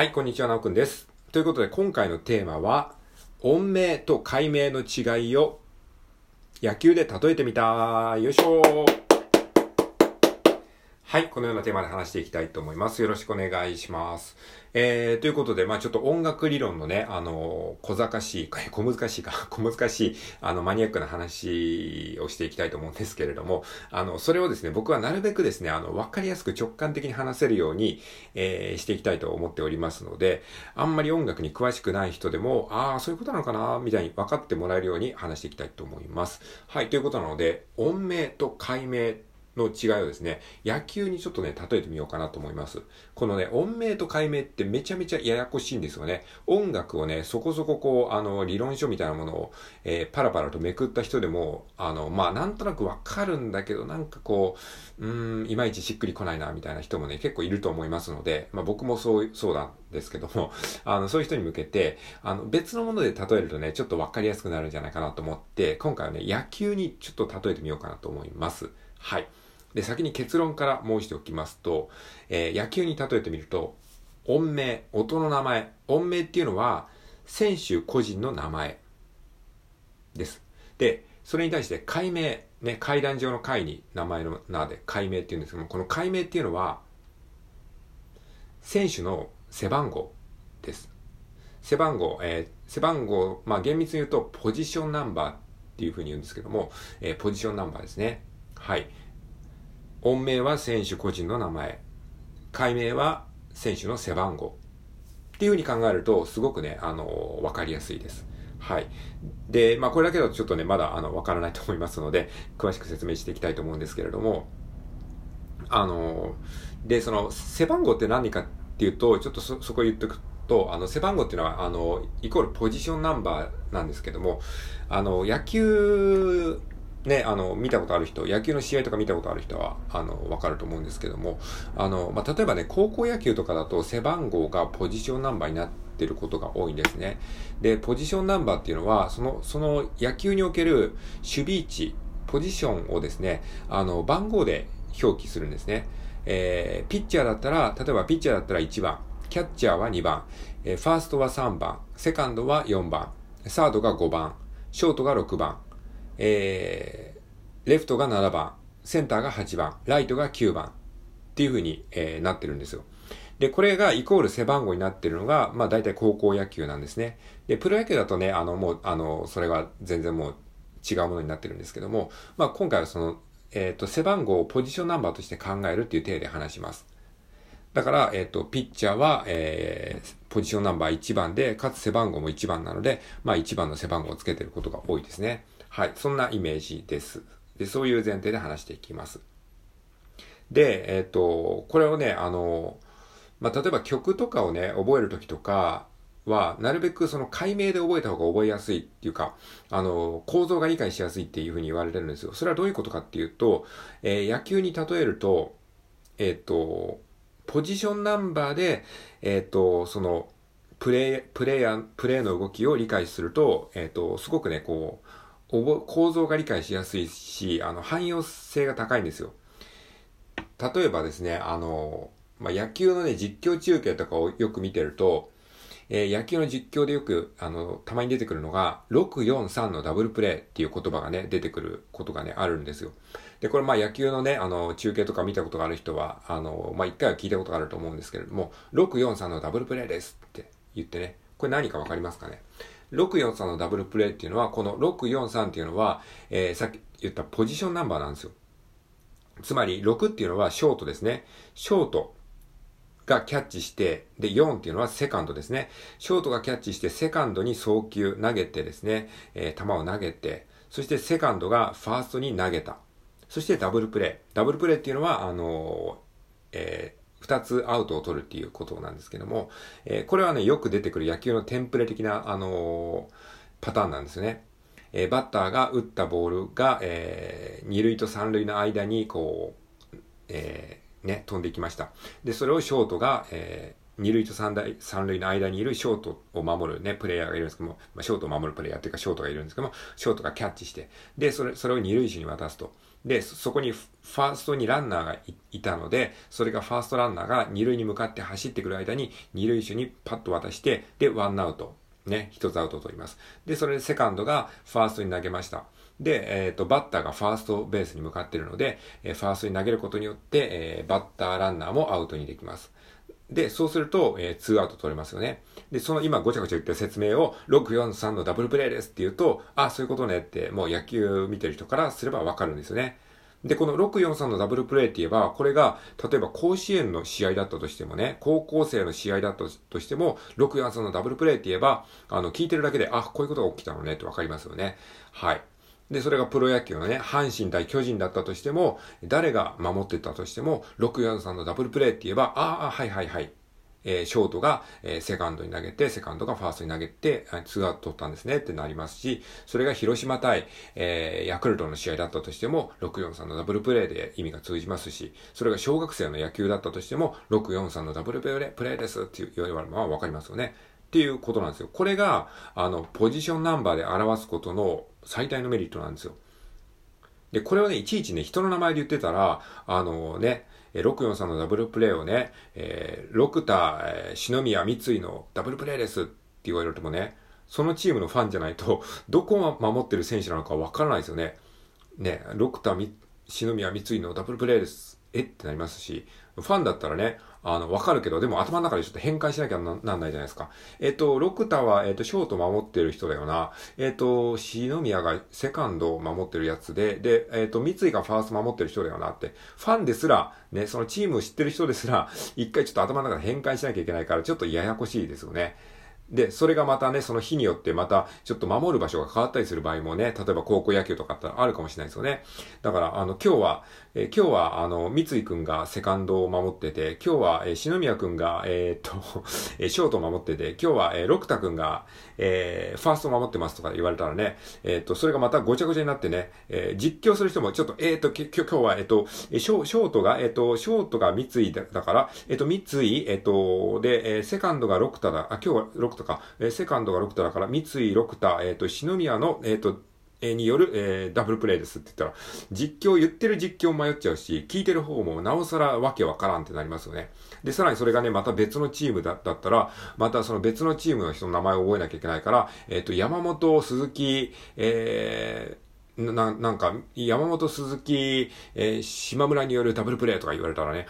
はい、こんにちは、なおくんです。ということで、今回のテーマは、音名と解明の違いを野球で例えてみた。よいしょはい、このようなテーマで話していきたいと思います。よろしくお願いします。えー、ということで、まあちょっと音楽理論のね、あの、小賢しい、小難しいか、小難しい、あの、マニアックな話をしていきたいと思うんですけれども、あの、それをですね、僕はなるべくですね、あの、わかりやすく直感的に話せるように、えー、していきたいと思っておりますので、あんまり音楽に詳しくない人でも、ああ、そういうことなのかな、みたいに分かってもらえるように話していきたいと思います。はい、ということなので、音名と解明の違いをですね、野球にちょっとね、例えてみようかなと思います。このね、音名と解明ってめちゃめちゃややこしいんですよね。音楽をね、そこそここう、あの、理論書みたいなものを、えー、パラパラとめくった人でも、あの、まあ、なんとなくわかるんだけど、なんかこう、うん、いまいちしっくりこないな、みたいな人もね、結構いると思いますので、まあ、僕もそう、そうなんですけども、あの、そういう人に向けて、あの、別のもので例えるとね、ちょっとわかりやすくなるんじゃないかなと思って、今回はね、野球にちょっと例えてみようかなと思います。はい。で、先に結論から申しておきますと、えー野球に例えてみると、音名、音の名前。音名っていうのは、選手個人の名前です。で、それに対して解明、ね、階段上の階に名前の名で解明っていうんですけども、この解明っていうのは、選手の背番号です。背番号、えー背番号、まあ厳密に言うと、ポジションナンバーっていうふうに言うんですけども、えーポジションナンバーですね。はい。音名は選手個人の名前。解明は選手の背番号。っていうふうに考えると、すごくね、あのわかりやすいです。はい。で、まあ、これだけだとちょっとね、まだ、あの、わからないと思いますので、詳しく説明していきたいと思うんですけれども、あので、その、背番号って何かっていうと、ちょっとそ、そこ言っとくと、あの、背番号っていうのは、あの、イコールポジションナンバーなんですけども、あの、野球、ね、あの、見たことある人、野球の試合とか見たことある人は、あの、わかると思うんですけども、あの、まあ、例えばね、高校野球とかだと背番号がポジションナンバーになってることが多いんですね。で、ポジションナンバーっていうのは、その、その野球における守備位置、ポジションをですね、あの、番号で表記するんですね。えー、ピッチャーだったら、例えばピッチャーだったら1番、キャッチャーは2番、えーファーストは3番、セカンドは4番、サードが5番、ショートが6番、えー、レフトが7番、センターが8番、ライトが9番っていう風に、えーなってるんですよ。で、これがイコール背番号になってるのが、まあ大体高校野球なんですね。で、プロ野球だとね、あのもう、あの、それが全然もう違うものになってるんですけども、まあ今回はその、えっ、と、背番号をポジションナンバーとして考えるっていう体で話します。だから、えっ、と、ピッチャーは、えー、ポジションナンバー1番で、かつ背番号も1番なので、まあ1番の背番号をつけてることが多いですね。はい。そんなイメージです。で、そういう前提で話していきます。で、えっ、と、これをね、あの、まあ、例えば曲とかをね、覚えるときとかは、なるべくその解明で覚えた方が覚えやすいっていうか、あの、構造が理解しやすいっていうふうに言われてるんですよ。それはどういうことかっていうと、えー野球に例えると、えっ、と、ポジションナンバーで、えっ、と、その、プレイ、プレイヤー、プレイの動きを理解すると、えっ、と、すごくね、こう、構造が理解しやすいし、あの、汎用性が高いんですよ。例えばですね、あの、まあ、野球のね、実況中継とかをよく見てると、えー野球の実況でよく、あの、たまに出てくるのが、643のダブルプレーっていう言葉がね、出てくることがね、あるんですよ。で、これま野球のね、あの、中継とか見たことがある人は、あの、まあ一回は聞いたことがあると思うんですけれども、643のダブルプレーですって言ってね、これ何かわかりますかね？643のダブルプレーっていうのは、この643っていうのは、えーさっき言ったポジションナンバーなんですよ。つまり、6っていうのはショートですね。ショートがキャッチして、で、4っていうのはセカンドですね。ショートがキャッチして、セカンドに送球、投げてですね、えー球を投げて、そしてセカンドがファーストに投げた。そしてダブルプレー。ダブルプレーっていうのは、あのーえー2つアウトを取るっていうことなんですけども、えーこれはね、よく出てくる野球のテンプレ的な、あのーパターンなんですよね。えーバッターが打ったボールが、えー2塁と3塁の間に、こう、えーね、飛んでいきました。で、それをショートが、えー二塁と三塁三塁の間にいるショートを守るね、プレイヤーがいるんですけども、まあ、ショートを守るプレイヤーっていうか、ショートがいるんですけども、ショートがキャッチして、で、それ、それを二塁手に渡すと。で、そこにファーストにランナーがいたので、それがファーストランナーが二塁に向かって走ってくる間に、二塁手にパッと渡して、で、ワンアウト。ね、一つアウトを取ります。で、それでセカンドがファーストに投げました。で、えっ、ー、と、バッターがファーストベースに向かっているので、えー、ファーストに投げることによって、えー、バッターランナーもアウトにできます。で、そうすると、えー、2アウト取れますよね。で、その今ごちゃごちゃ言った説明を、643のダブルプレイですって言うと、あ、そういうことねって、もう野球見てる人からすればわかるんですよね。で、この643のダブルプレイって言えば、これが、例えば甲子園の試合だったとしてもね、高校生の試合だったとしても、643のダブルプレイって言えば、あの、聞いてるだけで、あ、こういうことが起きたのねってわかりますよね。はい。で、それがプロ野球のね、阪神対巨人だったとしても、誰が守ってたとしても、643のダブルプレイって言えば、ああ、はいはいはい。えー、ショートが、えー、セカンドに投げて、セカンドがファーストに投げて、ツーアウト取ったんですねってなりますし、それが広島対、えー、ヤクルトの試合だったとしても、643のダブルプレイで意味が通じますし、それが小学生の野球だったとしても、643のダブルプレイですって言われるのはわかりますよね。っていうことなんですよ。これが、あの、ポジションナンバーで表すことの最大のメリットなんですよ。で、これをね、いちいちね、人の名前で言ってたら、あのね、643のダブルプレイをね、えー、六田、えー、篠宮、三井のダブルプレイですって言われてもね、そのチームのファンじゃないと、どこを守ってる選手なのかわからないですよね。ね、六田、篠宮、三井のダブルプレイです。え？ってなりますし、ファンだったらね、あの、わかるけど、でも頭の中でちょっと変換しなきゃなんないじゃないですか。えっ、と、ロクタは、えっ、と、ショート守ってる人だよな。えっ、と、篠宮がセカンドを守ってるやつで、で、えっ、と、三井がファースト守ってる人だよなって、ファンですら、ね、そのチームを知ってる人ですら、一回ちょっと頭の中で変換しなきゃいけないから、ちょっとややこしいですよね。で、それがまたね、その日によってまた、ちょっと守る場所が変わったりする場合もね、例えば高校野球とかってあるかもしれないですよね。だから、あの、今日は、え、今日は、あの、三井くんがセカンドを守ってて、今日は、え、篠宮くんが、えー、っと、え、ショートを守ってて、今日は、えー、六田くんが、えー、ファーストを守ってますとか言われたらね、えー、っと、それがまたごちゃごちゃになってね、え、実況する人もちょっと、え、っと、今日は、えっと、ショショートが、えっと、ショートが三井だから、えっと、三井、えっと、で、え、セカンドが六田だ、あ、今日は六田とか、えー、セカンドが六田だから、三井六田、えっと、篠宮の、えっと、による、えー、ダブルプレイですって言ったら、実況、言ってる実況迷っちゃうし、聞いてる方もなおさらわけわからんってなりますよね。で、さらにそれがね、また別のチームだったら、またその別のチームの人の名前を覚えなきゃいけないから、えっ、ー、と、山本、鈴木、えー、な、なんか、山本鈴木、えー、島村によるダブルプレイとか言われたらね、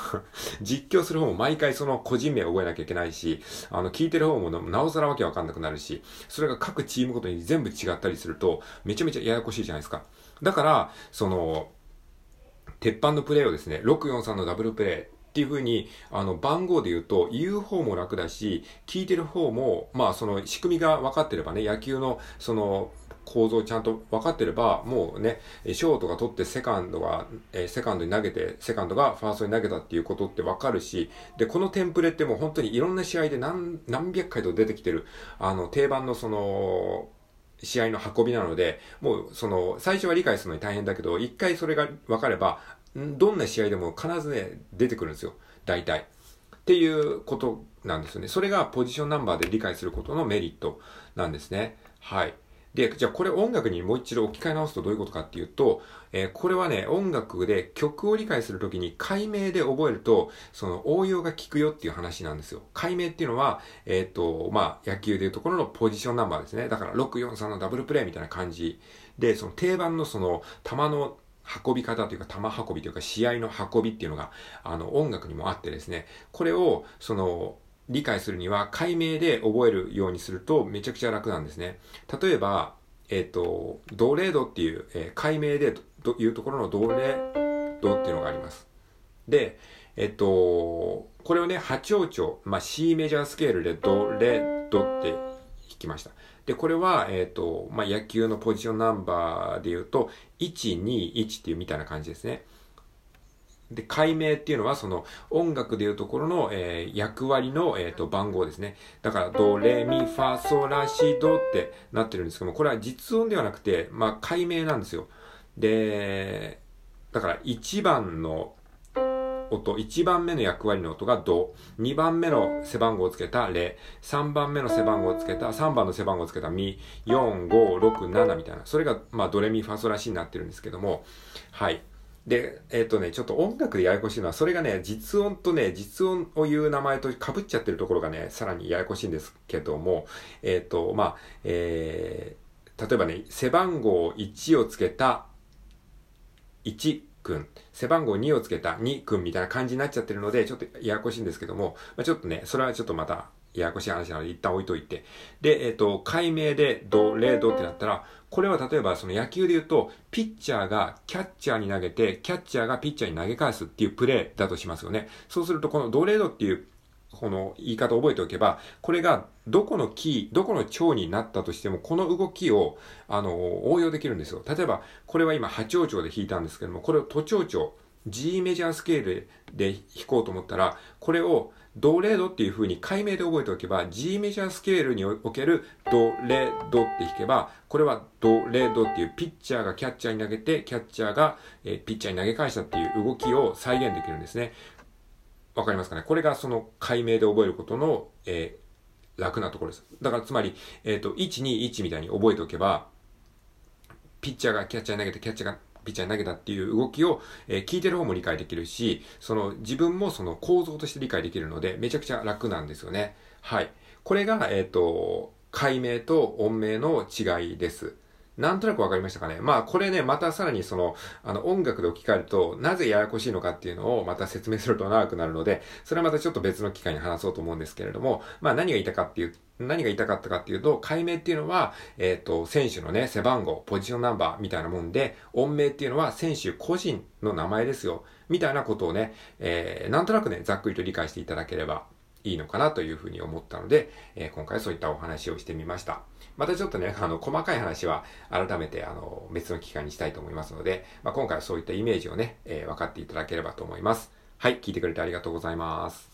実況する方も毎回その個人名を覚えなきゃいけないし、あの、聞いてる方もなおさらわけわかんなくなるし、それが各チームごとに全部違ったりすると、めちゃめちゃややこしいじゃないですか。だから、その、鉄板のプレイをですね、643のダブルプレイ、っていうふうに、あの、番号で言うと、言う方も楽だし、聞いてる方も、まあ、その仕組みが分かってればね、野球の、その、構造をちゃんと分かってれば、もうね、ショートが取ってセカンドが、えー、セカンドに投げて、セカンドがファーストに投げたっていうことって分かるし、で、このテンプレってもう本当にいろんな試合で何、何百回と出てきてる、あの、定番のその、試合の運びなので、もうその、最初は理解するのに大変だけど、一回それが分かれば、どんな試合でも必ずね、出てくるんですよ。大体。っていうことなんですよね。それがポジションナンバーで理解することのメリットなんですね。はい。で、じゃあこれ音楽にもう一度置き換え直すとどういうことかっていうと、えー、これはね、音楽で曲を理解するときに解明で覚えると、その応用が効くよっていう話なんですよ。解明っていうのは、えっ、ー、と、まあ、野球でいうところのポジションナンバーですね。だから643のダブルプレイみたいな感じで、その定番のその球の運び方というか、球運びというか、試合の運びっていうのが、あの、音楽にもあってですね、これを、その、理解するには解明で覚えるようにするとめちゃくちゃ楽なんですね。例えば、えっ、ー、と、ドレードっていう、えー、解明でというところのドレードっていうのがあります。で、えっ、ー、と、これをね、八王朝、まあ、C メジャースケールでドレドって弾きました。で、これは、えっ、と、まあ、野球のポジションナンバーで言うと、1、2、1っていうみたいな感じですね。で、解明っていうのはその音楽でいうところの、えー、役割の、えーと、番号ですね。だから、ド、レ、ミ、ファ、ソ、ラ、シ、ドってなってるんですけども、これは実音ではなくて、まあ、解明なんですよ。で、だから1番の音、1番目の役割の音がド、2番目の背番号をつけたレ、3番目の背番号をつけた、3番の背番号をつけたミ、4、5、6、7みたいな。それが、まあ、ドレミファソラシになってるんですけども、はい。で、えっ、ー、とね、ちょっと音楽でややこしいのは、それがね、実音とね、実音を言う名前と被っちゃってるところがね、さらにややこしいんですけども、えっ、ー、と、まあ、えー、例えばね、背番号1をつけた1君、背番号2をつけた2君みたいな感じになっちゃってるので、ちょっとややこしいんですけども、まあ、ちょっとね、それはちょっとまた、ややこしい話なので一旦置いといて。で、えっ、ー、と、解明でド、レ、ドってなったら、これは例えばその野球で言うと、ピッチャーがキャッチャーに投げて、キャッチャーがピッチャーに投げ返すっていうプレーだとしますよね。そうすると、このドレードっていうこの言い方を覚えておけば、これがどこのキー、どこの蝶になったとしても、この動きを、あの、応用できるんですよ。例えば、これは今、波長調で弾いたんですけども、これを都庁調、G メジャースケールで弾こうと思ったら、これをドレドっていう風に解明で覚えておけば、G メジャースケールにおけるドレドって弾けば、これはドレドっていうピッチャーがキャッチャーに投げて、キャッチャーが、えピッチャーに投げ返したっていう動きを再現できるんですね。わかりますかね？これがその解明で覚えることの、えー、楽なところです。だからつまり、えっ、ー、と、1、2、1みたいに覚えておけば、ピッチャーがキャッチャーに投げて、キャッチャーがピッチャーに投げたっていう動きを、えー、聞いてる方も理解できるし、その自分もその構造として理解できるので、めちゃくちゃ楽なんですよね。はい。これが、えっ、ー、と、解明と音明の違いです。なんとなくわかりましたかねまあこれね、またさらにその、あの音楽で置き換えると、なぜややこしいのかっていうのをまた説明すると長くなるので、それはまたちょっと別の機会に話そうと思うんですけれども、まあ何が言いたかっていう、何が言いたかったかっていうと、解明っていうのは、えっ、ー、と、選手のね、背番号、ポジションナンバーみたいなもんで、音名っていうのは選手個人の名前ですよ。みたいなことをね、えー、なんとなくね、ざっくりと理解していただければいいのかなというふうに思ったので、えー、今回そういったお話をしてみました。またちょっとね、あの、細かい話は改めて、あの、別の機会にしたいと思いますので、まあ、今回はそういったイメージをね、えー、分かっていただければと思います。はい、聞いてくれてありがとうございます。